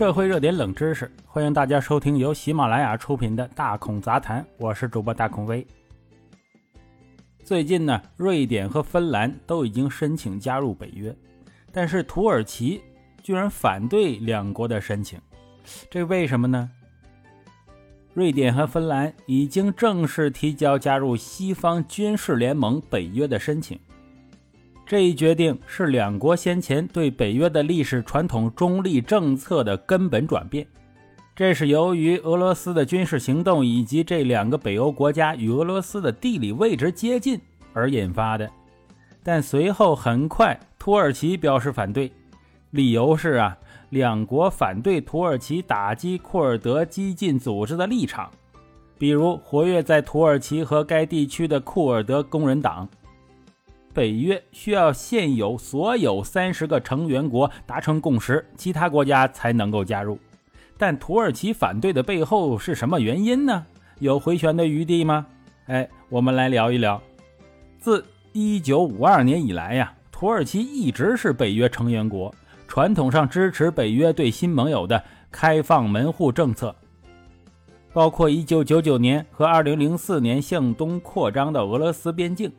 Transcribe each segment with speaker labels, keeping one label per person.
Speaker 1: 社会热点冷知识，欢迎大家收听由喜马拉雅出品的《大孔杂谈》，我是主播大孔威。最近呢，瑞典和芬兰都已经申请加入北约，但是土耳其居然反对两国的申请，这为什么呢？瑞典和芬兰已经正式提交加入西方军事联盟北约的申请。这一决定是两国先前对北约的历史传统中立政策的根本转变。这是由于俄罗斯的军事行动以及这两个北欧国家与俄罗斯的地理位置接近而引发的。但随后很快，土耳其表示反对，理由是啊。两国反对土耳其打击库尔德激进组织的立场，比如活跃在土耳其和该地区的库尔德工人党。北约需要现有所有三十个成员国达成共识，其他国家才能够加入。但土耳其反对的背后是什么原因呢？有回旋的余地吗？哎，我们来聊一聊。自一九五二年以来呀，土耳其一直是北约成员国。传统上支持北约对新盟友的开放门户政策，包括1999年和2004年向东扩张的俄罗斯边境。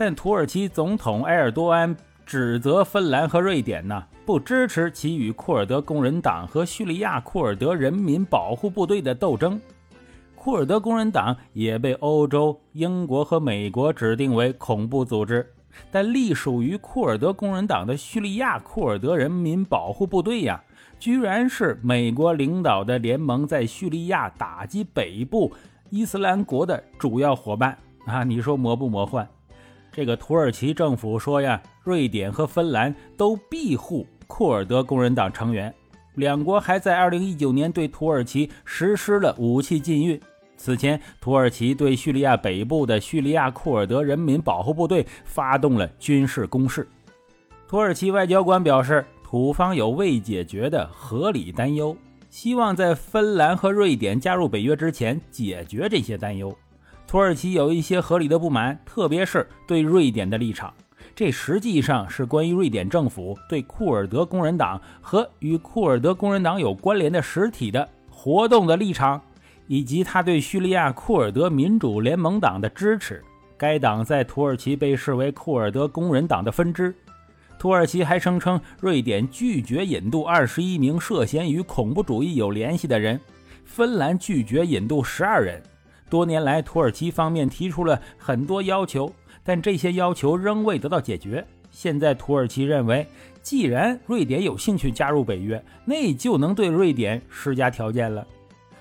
Speaker 1: 但土耳其总统埃尔多安指责芬兰和瑞典呢不支持其与库尔德工人党和叙利亚库尔德人民保护部队的斗争。库尔德工人党也被欧洲、英国和美国指定为恐怖组织。但隶属于库尔德工人党的叙利亚库尔德人民保护部队呀，居然是美国领导的联盟在叙利亚打击北部伊斯兰国的主要伙伴啊！你说魔不魔幻？这个土耳其政府说呀，瑞典和芬兰都庇护库尔德工人党成员，两国还在2019年对土耳其实施了武器禁运。此前，土耳其对叙利亚北部的叙利亚库尔德人民保护部队发动了军事攻势。土耳其外交官表示，土方有未解决的合理担忧，希望在芬兰和瑞典加入北约之前解决这些担忧。土耳其有一些合理的不满，特别是对瑞典的立场，这实际上是关于瑞典政府对库尔德工人党和与库尔德工人党有关联的实体的活动的立场。以及他对叙利亚库尔德民主联盟党的支持，该党在土耳其被视为库尔德工人党的分支。土耳其还声称，瑞典拒绝引渡二十一名涉嫌与恐怖主义有联系的人，芬兰拒绝引渡十二人。多年来，土耳其方面提出了很多要求，但这些要求仍未得到解决。现在，土耳其认为，既然瑞典有兴趣加入北约，那就能对瑞典施加条件了。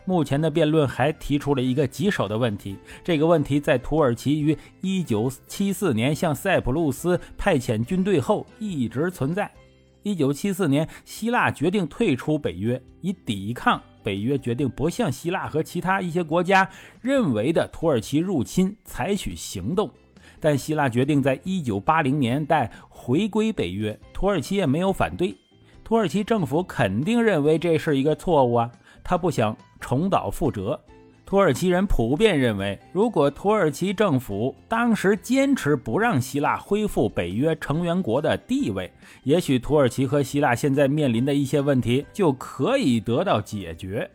Speaker 1: 目前的辩论还提出了一个棘手的问题，这个问题在土耳其于1974年向塞浦路斯派遣军队后一直存在。1974年，希腊决定退出北约，以抵抗北约决定不向希腊和其他一些国家认为的土耳其入侵采取行动。但希腊决定在一九八零年代回归北约，土耳其也没有反对。土耳其政府肯定认为这是一个错误啊，他不想。重蹈覆辙，土耳其人普遍认为，如果土耳其政府当时坚持不让希腊恢复北约成员国的地位，也许土耳其和希腊现在面临的一些问题就可以得到解决。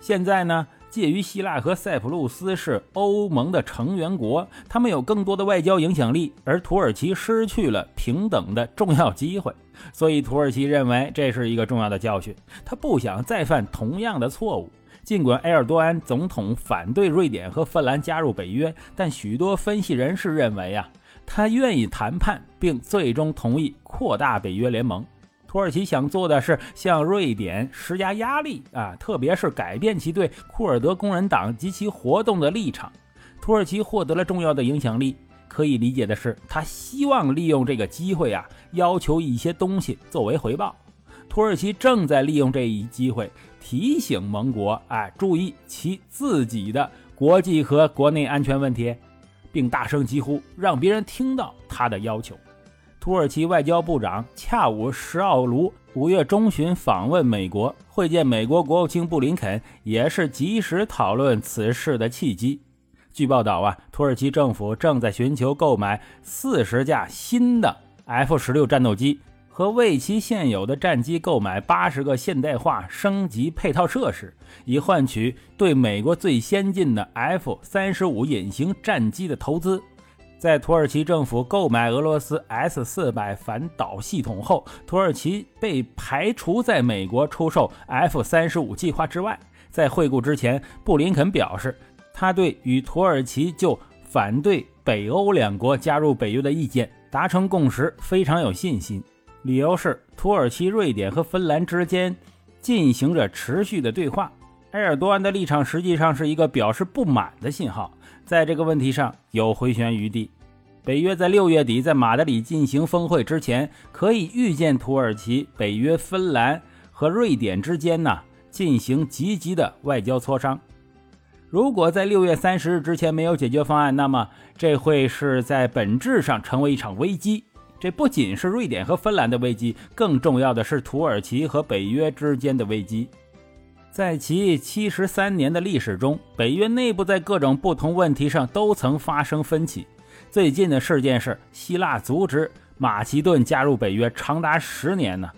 Speaker 1: 现在呢，介于希腊和塞浦路斯是欧盟的成员国，他们有更多的外交影响力，而土耳其失去了平等的重要机会，所以土耳其认为这是一个重要的教训，他不想再犯同样的错误。尽管埃尔多安总统反对瑞典和芬兰加入北约，但许多分析人士认为啊，他愿意谈判，并最终同意扩大北约联盟。土耳其想做的是向瑞典施加压力啊，特别是改变其对库尔德工人党及其活动的立场。土耳其获得了重要的影响力，可以理解的是，他希望利用这个机会啊，要求一些东西作为回报。土耳其正在利用这一机会。提醒盟国，哎，注意其自己的国际和国内安全问题，并大声疾呼，让别人听到他的要求。土耳其外交部长恰武什奥卢五月中旬访问美国，会见美国国务卿布林肯，也是及时讨论此事的契机。据报道啊，土耳其政府正在寻求购买四十架新的 F 十六战斗机。和为其现有的战机购买八十个现代化升级配套设施，以换取对美国最先进的 F 三十五隐形战机的投资。在土耳其政府购买俄罗斯 S 四百反导系统后，土耳其被排除在美国出售 F 三十五计划之外。在会晤之前，布林肯表示，他对与土耳其就反对北欧两国加入北约的意见达成共识非常有信心。理由是，土耳其、瑞典和芬兰之间进行着持续的对话。埃尔多安的立场实际上是一个表示不满的信号，在这个问题上有回旋余地。北约在六月底在马德里进行峰会之前，可以预见土耳其、北约、芬兰和瑞典之间呢进行积极的外交磋商。如果在六月三十日之前没有解决方案，那么这会是在本质上成为一场危机。这不仅是瑞典和芬兰的危机，更重要的是土耳其和北约之间的危机。在其七十三年的历史中，北约内部在各种不同问题上都曾发生分歧。最近的事件是希腊阻止马其顿加入北约长达十年呢，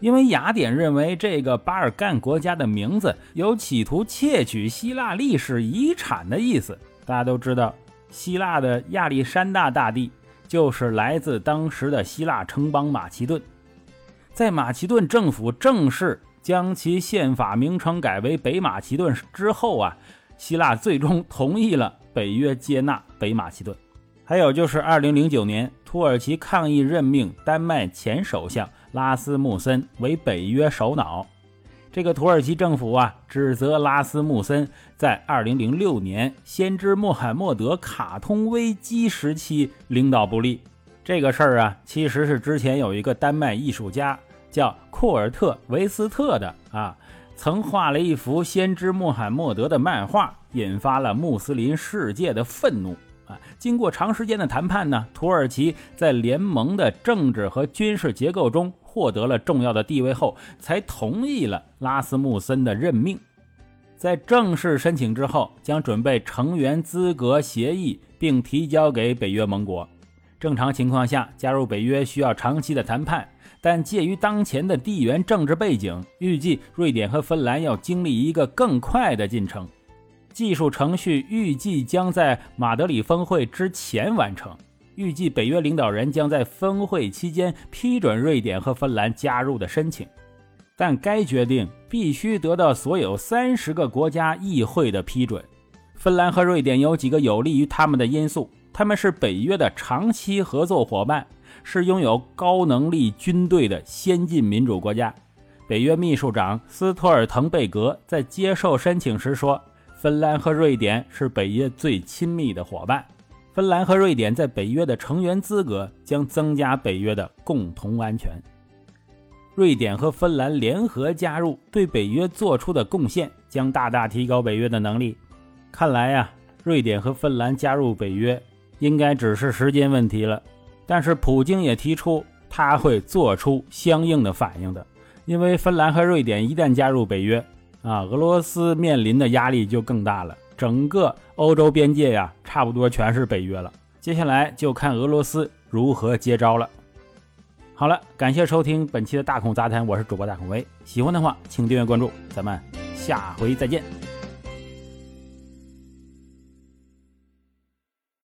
Speaker 1: 因为雅典认为这个巴尔干国家的名字有企图窃取希腊历史遗产的意思。大家都知道，希腊的亚历山大大帝。就是来自当时的希腊城邦马其顿，在马其顿政府正式将其宪法名称改为北马其顿之后啊，希腊最终同意了北约接纳北马其顿。还有就是2009年，土耳其抗议任命丹麦前首相拉斯穆森为北约首脑。这个土耳其政府啊，指责拉斯穆森在2006年先知穆罕默德卡通危机时期领导不力。这个事儿啊，其实是之前有一个丹麦艺术家叫库尔特维斯特的啊，曾画了一幅先知穆罕默德的漫画，引发了穆斯林世界的愤怒啊。经过长时间的谈判呢，土耳其在联盟的政治和军事结构中。获得了重要的地位后，才同意了拉斯穆森的任命。在正式申请之后，将准备成员资格协议，并提交给北约盟国。正常情况下，加入北约需要长期的谈判，但介于当前的地缘政治背景，预计瑞典和芬兰要经历一个更快的进程。技术程序预计将在马德里峰会之前完成。预计北约领导人将在峰会期间批准瑞典和芬兰加入的申请，但该决定必须得到所有三十个国家议会的批准。芬兰和瑞典有几个有利于他们的因素：他们是北约的长期合作伙伴，是拥有高能力军队的先进民主国家。北约秘书长斯托尔滕贝格在接受申请时说：“芬兰和瑞典是北约最亲密的伙伴。”芬兰和瑞典在北约的成员资格将增加北约的共同安全。瑞典和芬兰联合加入，对北约做出的贡献将大大提高北约的能力。看来呀，瑞典和芬兰加入北约应该只是时间问题了。但是普京也提出他会做出相应的反应的，因为芬兰和瑞典一旦加入北约，啊，俄罗斯面临的压力就更大了。整个欧洲边界呀，差不多全是北约了。接下来就看俄罗斯如何接招了。好了，感谢收听本期的大孔杂谈，我是主播大孔威。喜欢的话，请订阅关注，咱们下回再见。